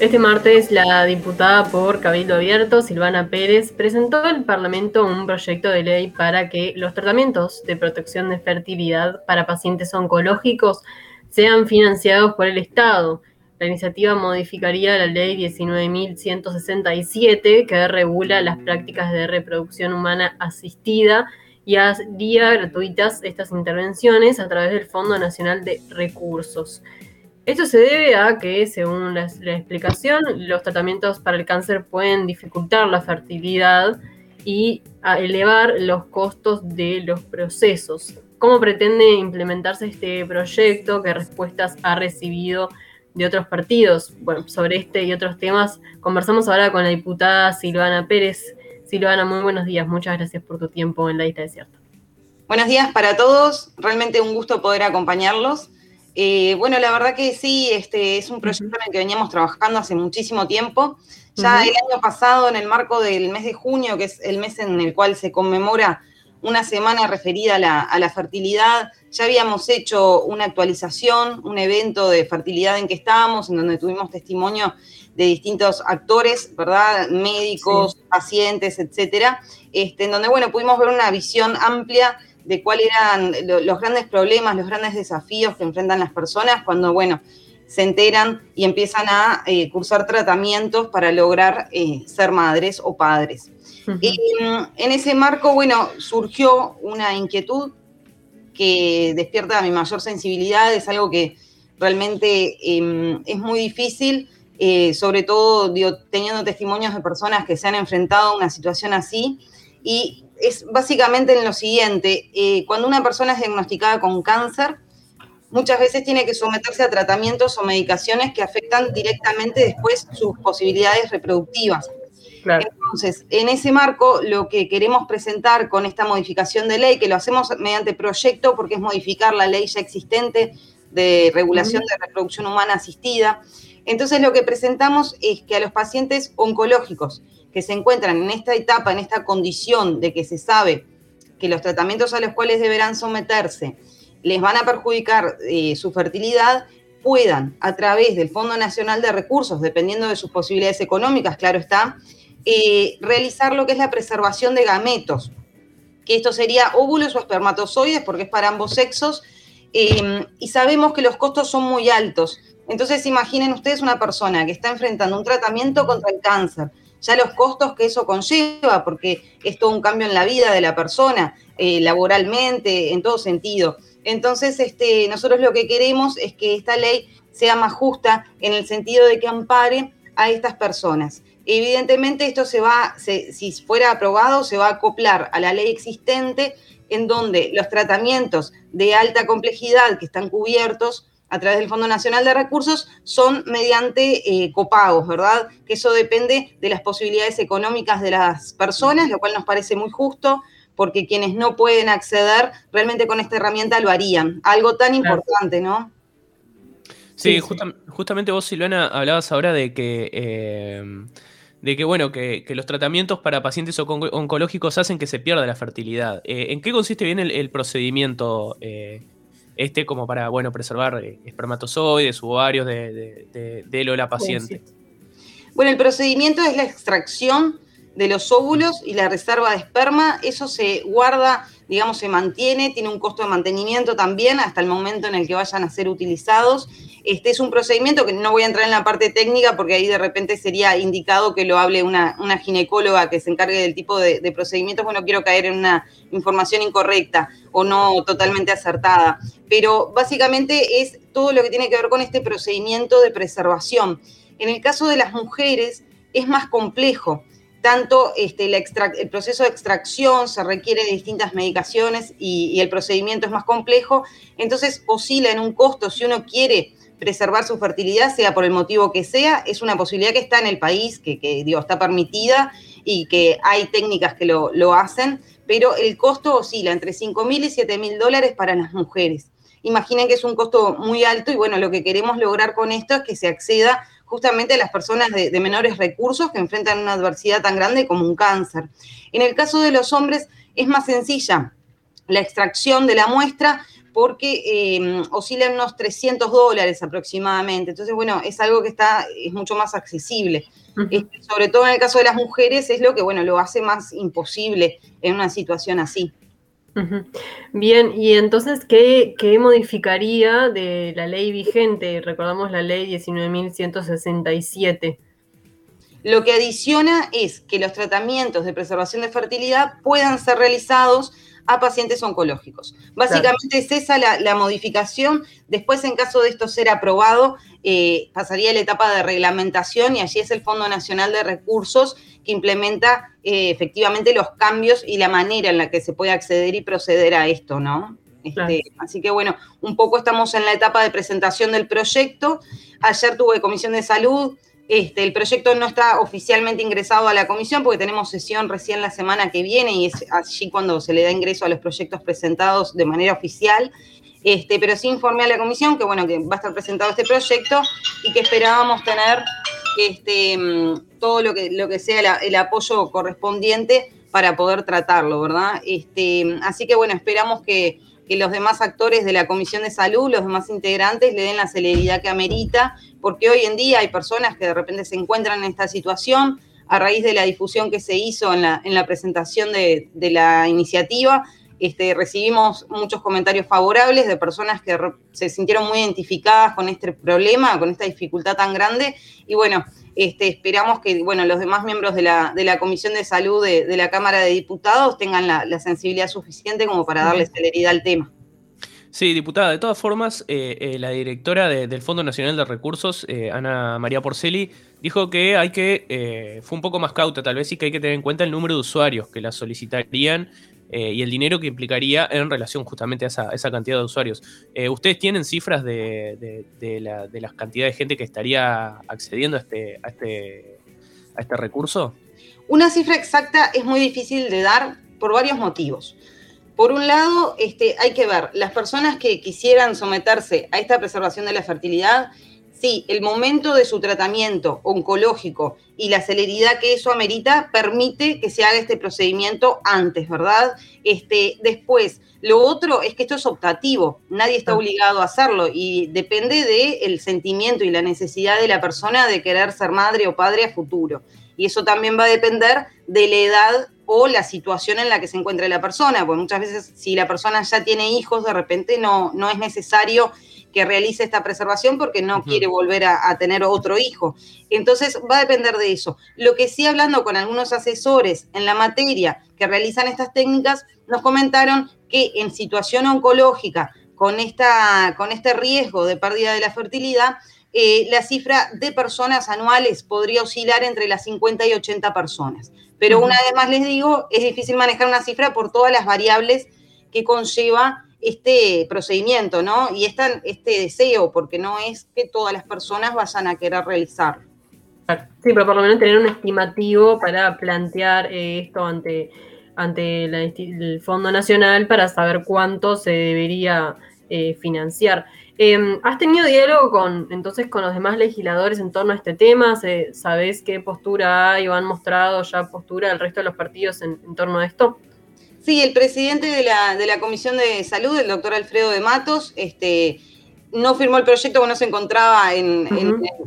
Este martes, la diputada por Cabildo Abierto, Silvana Pérez, presentó al Parlamento un proyecto de ley para que los tratamientos de protección de fertilidad para pacientes oncológicos sean financiados por el Estado. La iniciativa modificaría la ley 19.167 que regula las prácticas de reproducción humana asistida y haría gratuitas estas intervenciones a través del Fondo Nacional de Recursos. Esto se debe a que, según la, explicación, los tratamientos para el cáncer pueden dificultar la fertilidad y elevar los costos de los procesos. ¿Cómo pretende implementarse este proyecto? ¿Qué respuestas ha recibido de otros partidos? Bueno, sobre este y otros temas conversamos ahora con la diputada Silvana Pérez. Silvana, muy buenos días. Muchas gracias por tu tiempo en la lista desierta. Buenos días para todos. Realmente un gusto poder acompañarlos. Eh, bueno, la verdad que sí, este es un proyecto en el que veníamos trabajando hace muchísimo tiempo. Ya el año pasado, en el marco del mes de junio, que es el mes en el cual se conmemora una semana referida a la, fertilidad, ya habíamos hecho una actualización, un evento de fertilidad en que estábamos, en donde tuvimos testimonio de distintos actores, ¿verdad? Médicos, pacientes, etcétera, este, en donde, bueno, pudimos ver una visión amplia de cuáles eran los grandes problemas, los grandes desafíos que enfrentan las personas cuando, bueno, se enteran y empiezan a eh, cursar tratamientos para lograr eh, ser madres o padres. Mm, en ese marco, bueno, surgió una inquietud que despierta mi mayor sensibilidad, es algo que realmente em, es muy difícil, sobre todo teniendo testimonios de personas que se han enfrentado a una situación así. Y es básicamente en lo siguiente, eh, cuando una persona es diagnosticada con cáncer, muchas veces tiene que someterse a tratamientos o medicaciones que afectan directamente después sus posibilidades reproductivas. Entonces, en ese marco, lo que queremos presentar con esta modificación de ley, que lo hacemos mediante proyecto porque es modificar la ley ya existente de regulación de reproducción humana asistida, entonces lo que presentamos es que a los pacientes oncológicos que se encuentran en esta etapa, en esta condición de que se sabe que los tratamientos a los cuales deberán someterse les van a perjudicar eh, su fertilidad, puedan, a través del Fondo Nacional de Recursos, dependiendo de sus posibilidades económicas, claro está, eh, realizar lo que es la preservación de gametos, que esto sería óvulos o espermatozoides, porque es para ambos sexos, eh, y sabemos que los costos son muy altos. Entonces imaginen ustedes una persona que está enfrentando un tratamiento contra el cáncer, ya los costos que eso conlleva, porque es todo un cambio en la vida de la persona, eh, laboralmente, en todo sentido. Entonces, este, nosotros lo que queremos es que esta ley sea más justa en el sentido de que ampare a estas personas. Evidentemente, esto se va, si fuera aprobado, se va a acoplar a la ley existente, en donde los tratamientos de alta complejidad que están cubiertos a través del Fondo Nacional de Recursos son mediante eh, copagos, ¿verdad? Que eso depende de las posibilidades económicas de las personas, lo cual nos parece muy justo, porque quienes no pueden acceder realmente con esta herramienta lo harían. Algo tan importante, ¿no? Sí, justamente vos, Silvana, hablabas ahora de que, eh, de que bueno, que, los tratamientos para pacientes oncológicos hacen que se pierda la fertilidad. Eh, ¿En qué consiste bien el, procedimiento este como para, bueno, preservar eh, espermatozoides, ovarios de, de, de, la paciente. Bueno, el procedimiento es la extracción de los óvulos y la reserva de esperma. Eso se guarda, digamos, se mantiene, tiene un costo de mantenimiento también hasta el momento en el que vayan a ser utilizados. Este es un procedimiento que no voy a entrar en la parte técnica porque ahí de repente sería indicado que lo hable una, ginecóloga que se encargue del tipo de, de procedimientos, bueno, quiero caer en una información incorrecta o no totalmente acertada. Pero básicamente es todo lo que tiene que ver con este procedimiento de preservación. En el caso de las mujeres es más complejo tanto este, el proceso de extracción se requiere de distintas medicaciones y, el procedimiento es más complejo, entonces oscila en un costo si uno quiere preservar su fertilidad, sea por el motivo que sea, es una posibilidad que está en el país, que, digo, está permitida y que hay técnicas que lo, lo hacen, pero el costo oscila entre 5 mil y 7 mil dólares para las mujeres. Imaginen que es un costo muy alto y bueno, lo que queremos lograr con esto es que se acceda justamente a las personas de, menores recursos que enfrentan una adversidad tan grande como un cáncer. En el caso de los hombres es más sencilla, la extracción de la muestra porque eh, oscilan unos 300 dólares aproximadamente. Entonces, bueno, es algo que está, es mucho más accesible. Este, sobre todo en el caso de las mujeres, es lo que, bueno, lo hace más imposible en una situación así. Bien, y entonces, ¿qué, ¿qué, modificaría de la ley vigente? Recordamos la ley 19.167. Lo que adiciona es que los tratamientos de preservación de fertilidad puedan ser realizados a pacientes oncológicos. Básicamente es esa la, modificación. Después, en caso de esto ser aprobado, eh, pasaría la etapa de reglamentación y allí es el Fondo Nacional de Recursos que implementa eh, efectivamente los cambios y la manera en la que se puede acceder y proceder a esto, ¿no? Este, así que bueno, un poco estamos en la etapa de presentación del proyecto. Ayer tuve comisión de salud, este, el proyecto no está oficialmente ingresado a la comisión porque tenemos sesión recién la semana que viene y es allí cuando se le da ingreso a los proyectos presentados de manera oficial. Este, pero sí informé a la comisión que bueno, que va a estar presentado este proyecto y que esperábamos tener este, mm, todo lo que, lo que sea el apoyo correspondiente para poder tratarlo, ¿verdad? Este, así que bueno, esperamos que, que los demás actores de la Comisión de Salud, los demás integrantes, le den la celeridad que amerita, porque hoy en día hay personas que de repente se encuentran en esta situación a raíz de la difusión que se hizo en la, en la presentación de, de la iniciativa. Este, recibimos muchos comentarios favorables de personas que se sintieron muy identificadas con este problema, con esta dificultad tan grande. Y bueno, este, esperamos que bueno, los demás miembros de la, de la Comisión de Salud de, la Cámara de Diputados tengan la, sensibilidad suficiente como para darle celeridad al tema. Sí, diputada, de todas formas, eh, eh, la directora del Fondo Nacional de Recursos, eh, Ana María Porceli, dijo que hay que, fue un poco más cauta tal vez, y que hay que tener en cuenta el número de usuarios que la solicitarían eh, y el dinero que implicaría en relación justamente a esa, cantidad de usuarios. Eh, ¿Ustedes tienen cifras de, la, las cantidades de gente que estaría accediendo a este, este, a este recurso? Una cifra exacta es muy difícil de dar por varios motivos. Por un lado, este, hay que ver, las personas que quisieran someterse a esta preservación de la fertilidad sí, el momento de su tratamiento oncológico y la celeridad que eso amerita permite que se haga este procedimiento antes, ¿verdad? Este, después, lo otro es que esto es optativo, nadie está obligado a hacerlo y depende del sentimiento y la necesidad de la persona de querer ser madre o padre a futuro. Y eso también va a depender de la edad o la situación en la que se encuentre la persona, porque muchas veces si la persona ya tiene hijos, de repente no, no es necesario que realice esta preservación porque no quiere volver a, tener otro hijo. Entonces va a depender de eso. Lo que sí hablando con algunos asesores en la materia que realizan estas técnicas, nos comentaron que en situación oncológica, con, esta, con este riesgo de pérdida de la fertilidad, eh, la cifra de personas anuales podría oscilar entre las 50 y 80 personas. Pero una vez más les digo, es difícil manejar una cifra por todas las variables que conlleva este procedimiento, ¿no? Y este, este deseo, porque no es que todas las personas vayan a querer realizarlo. Sí, pero por lo menos tener un estimativo para plantear eh, esto ante, ante el Fondo Nacional para saber cuánto se debería eh, financiar. Em, ¿Has tenido diálogo con entonces con los demás legisladores en torno a este tema? ¿Sabés qué postura hay o han mostrado ya postura el resto de los partidos en torno a esto? Sí, el presidente de la, de la Comisión de Salud, el doctor Alfredo de Matos, este, no firmó el proyecto porque no se encontraba en,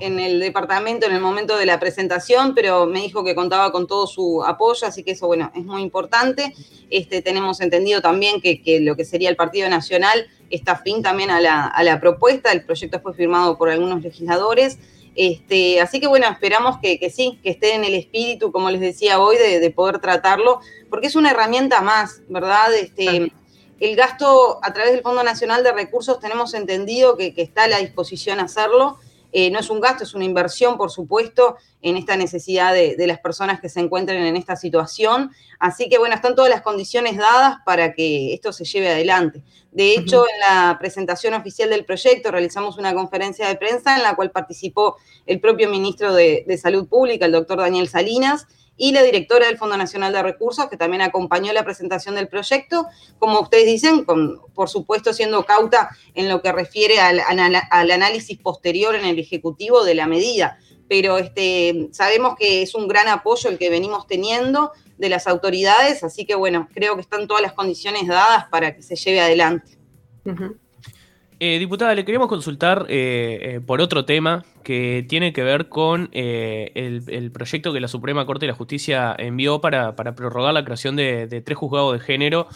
el departamento en el momento de la presentación, pero me dijo que contaba con todo su apoyo, así que eso, bueno, es muy importante. Este, tenemos entendido también que, lo que sería el Partido Nacional está afín también a la, a la propuesta, el proyecto fue firmado por algunos legisladores. Este, así que bueno, esperamos que, sí, que esté en el espíritu, como les decía hoy, de, poder tratarlo, porque es una herramienta más, ¿verdad? Este, el gasto a través del Fondo Nacional de Recursos tenemos entendido que, que está a la disposición hacerlo. Eh, no es un gasto, es una inversión, por supuesto, en esta necesidad de, las personas que se encuentren en esta situación. Así que, bueno, están todas las condiciones dadas para que esto se lleve adelante. De hecho, en la presentación oficial del proyecto realizamos una conferencia de prensa en la cual participó el propio ministro de Salud Pública, el doctor Daniel Salinas, y la directora del Fondo Nacional de Recursos, que también acompañó la presentación del proyecto, como ustedes dicen, por supuesto siendo cauta en lo que refiere al, análisis posterior en el Ejecutivo de la medida, pero este, sabemos que es un gran apoyo el que venimos teniendo de las autoridades, así que bueno, creo que están todas las condiciones dadas para que se lleve adelante. Eh, diputada, le queríamos consultar eh, eh, por otro tema que tiene que ver con el, proyecto que la Suprema Corte de la Justicia envió para, prorrogar la creación de, tres juzgados de género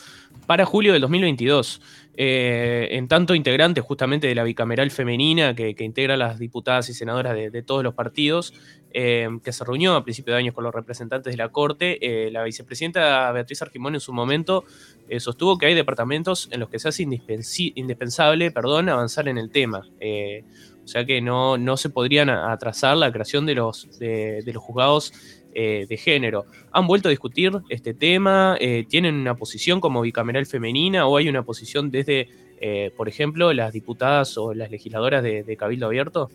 para julio del 2022. en tanto integrante justamente de la bicameral femenina que, integra las diputadas y senadoras de todos los partidos, eh, que se reunió a principios de año con los representantes de la Corte, eh, la vicepresidenta Beatriz Argimón en su momento eh, sostuvo que hay departamentos en los que se hace indispensable perdón, avanzar en el tema. o sea que no, no se podrían atrasar la creación de los, de, los juzgados de género. ¿Han vuelto a discutir este tema? ¿Tienen una posición como bicameral femenina o hay una posición desde, por ejemplo, las diputadas o las legisladoras de Cabildo Abierto?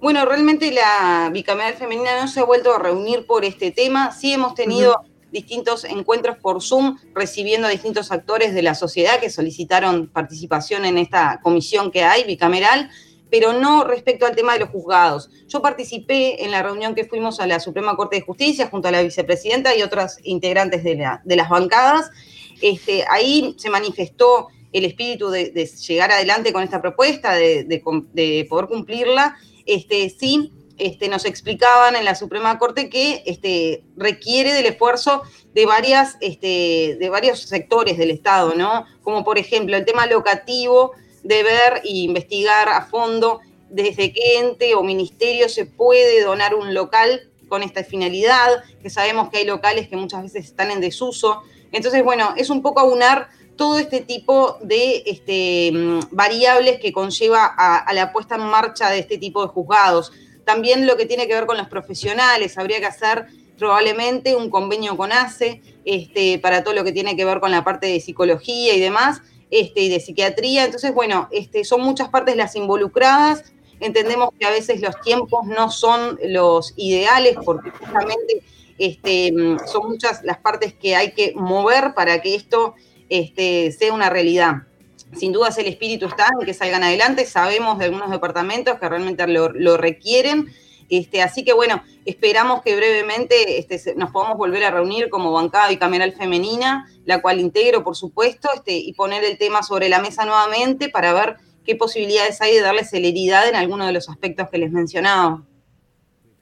Bueno, realmente la bicameral femenina no se ha vuelto a reunir por este tema. Sí hemos tenido distintos encuentros por Zoom, recibiendo a distintos actores de la sociedad que solicitaron participación en esta comisión que hay, bicameral, pero no respecto al tema de los juzgados. Yo participé en la reunión que fuimos a la Suprema Corte de Justicia junto a la vicepresidenta y otras integrantes de, las bancadas. Este, ahí se manifestó el espíritu de, llegar adelante con esta propuesta, de poder cumplirla este, sí este, nos explicaban en la Suprema Corte que este, requiere del esfuerzo de, este, de varios sectores del Estado, ¿no? Como por ejemplo el tema locativo, de ver e investigar a fondo desde qué ente o ministerio se puede donar un local con esta finalidad, que sabemos que hay locales que muchas veces están en desuso. Entonces, bueno, es un poco aunar todo este tipo de este, mm, variables que conlleva a, la puesta en marcha de este tipo de juzgados. También lo que tiene que ver con los profesionales, habría que hacer probablemente un convenio con ACE este, para todo lo que tiene que ver con la parte de psicología y demás, este, y de psiquiatría. Entonces, bueno, este, son muchas partes las involucradas. Entendemos que a veces los tiempos no son los ideales porque justamente este, son muchas las partes que hay que mover para que esto este, sea una realidad. Sin dudas el espíritu está en que salgan adelante, sabemos de algunos departamentos que realmente lo, requieren, este, así que bueno, esperamos que brevemente este, nos podamos volver a reunir como bancada bicameral femenina, la cual integro, por supuesto, este, y poner el tema sobre la mesa nuevamente para ver qué posibilidades hay de darle celeridad en alguno de los aspectos que les mencionaba.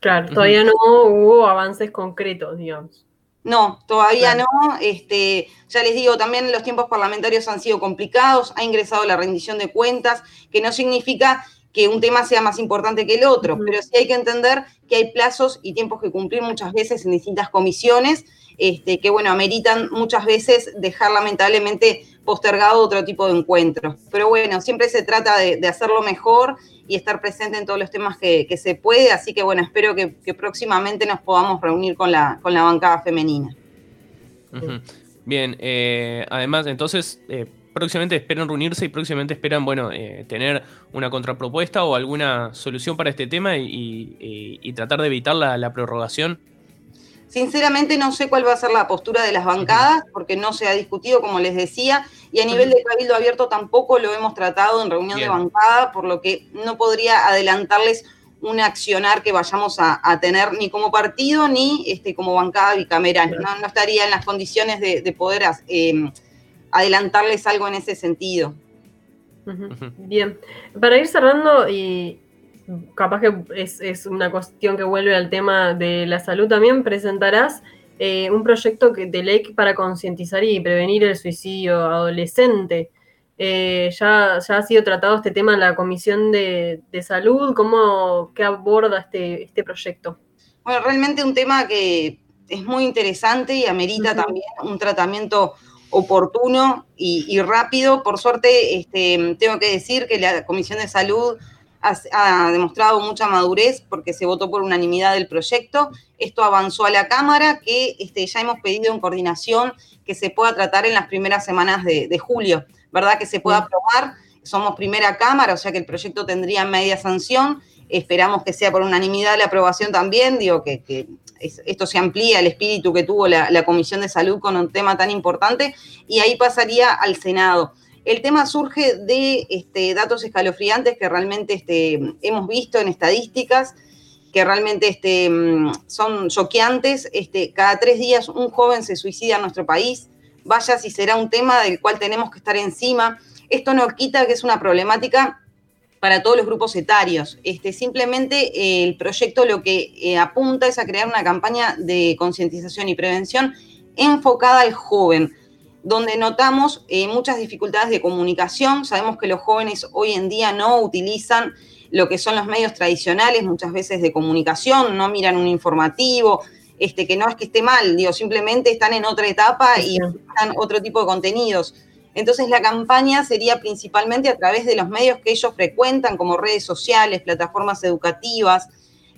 Claro, todavía no hubo avances concretos, digamos. No, todavía no. Este, ya les digo, también los tiempos parlamentarios han sido complicados, ha ingresado la rendición de cuentas, que no significa que un tema sea más importante que el otro, pero sí hay que entender que hay plazos y tiempos que cumplir muchas veces en distintas comisiones, este, que bueno, ameritan muchas veces dejar lamentablemente postergado otro tipo de encuentros. Pero bueno, siempre se trata de, de hacerlo mejor y estar presente en todos los temas que, se puede. Así que bueno, espero que, próximamente nos podamos reunir con la, con la bancada femenina. Bien, eh, además, entonces, eh, próximamente esperan reunirse y próximamente esperan, bueno, eh, tener una contrapropuesta o alguna solución para este tema y, tratar de evitar la prorrogación. Sinceramente no sé cuál va a ser la postura de las bancadas, porque no se ha discutido, como les decía, y a nivel de cabildo abierto tampoco lo hemos tratado en reunión de bancada, por lo que no podría adelantarles un accionar que vayamos a, tener ni como partido ni este, como bancada bicameral. No, estaría en las condiciones de, poder em, adelantarles algo en ese sentido. Bien, para ir cerrando y capaz que es, una cuestión que vuelve al tema de la salud también, presentarás eh, un proyecto de ley para concientizar y prevenir el suicidio adolescente. Eh, ya, ya ha sido tratado este tema en la Comisión de, Salud. ¿Cómo qué aborda este, este proyecto? Bueno, realmente un tema que es muy interesante y amerita también un tratamiento oportuno y, rápido. Por suerte, este, tengo que decir que la Comisión de Salud ha, demostrado mucha madurez porque se votó por unanimidad del proyecto. Esto avanzó a la Cámara, que este, ya hemos pedido en coordinación que se pueda tratar en las primeras semanas de, julio, ¿verdad? Que se pueda aprobar. Somos primera Cámara, o sea que el proyecto tendría media sanción. Esperamos que sea por unanimidad la aprobación también, digo que, esto se amplía el espíritu que tuvo la, la Comisión de Salud con un tema tan importante y ahí pasaría al Senado. El tema surge de este, datos escalofriantes que realmente este, hemos visto en estadísticas, que realmente este, mm, son choqueantes. Este, cada tres días un joven se suicida en nuestro país. Vaya si será un tema del cual tenemos que estar encima. Esto no quita que es una problemática para todos los grupos etarios. Este, simplemente eh, el proyecto lo que eh, apunta es a crear una campaña de concientización y prevención enfocada al joven, donde notamos eh, muchas dificultades de comunicación. Sabemos que los jóvenes hoy en día no utilizan lo que son los medios tradicionales, muchas veces de comunicación, no miran un informativo, este, que no es que esté mal, digo, simplemente están en otra etapa y están otro tipo de contenidos. Entonces la campaña sería principalmente a través de los medios que ellos frecuentan, como redes sociales, plataformas educativas,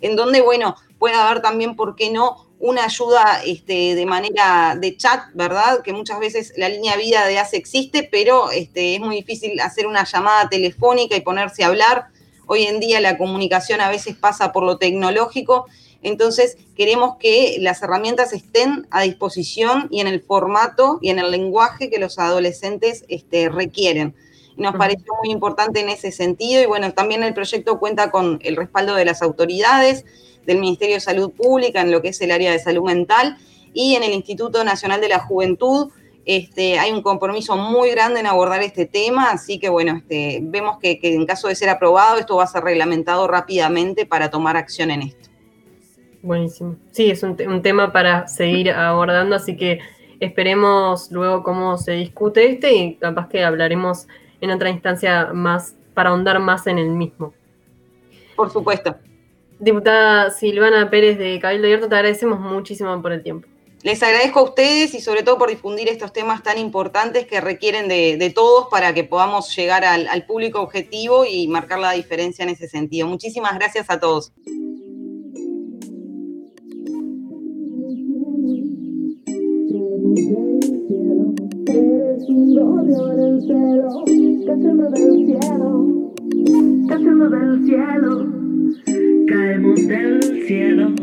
en donde, bueno, puede haber también, ¿por qué no?, una ayuda este, de manera de chat, ¿verdad? Que muchas veces la línea vida de ACE existe, pero este, es muy difícil hacer una llamada telefónica y ponerse a hablar. Hoy en día la comunicación a veces pasa por lo tecnológico entonces, queremos que las herramientas estén a disposición y en el formato y en el lenguaje que los adolescentes este, requieren. Nos pareció muy importante en ese sentido y bueno, también el proyecto cuenta con el respaldo de las autoridades, del Ministerio de Salud Pública en lo que es el área de salud mental y en el Instituto Nacional de la Juventud. Este, hay un compromiso muy grande en abordar este tema, así que bueno, este, vemos que en caso de ser aprobado, esto va a ser reglamentado rápidamente para tomar acción en esto. Buenísimo. Sí, es un, tema para seguir abordando, así que esperemos luego cómo se discute este y capaz que hablaremos en otra instancia más para ahondar más en el mismo. Por supuesto. Diputada Silvana Pérez de Cabildo Abierto, te agradecemos muchísimo por el tiempo. Les agradezco a ustedes y sobre todo por difundir estos temas tan importantes que requieren de, todos para que podamos llegar al público objetivo y marcar la diferencia en ese sentido. Muchísimas gracias a todos. Un glorio en el cielo, cayendo del cielo, cayendo del cielo, caemos del cielo.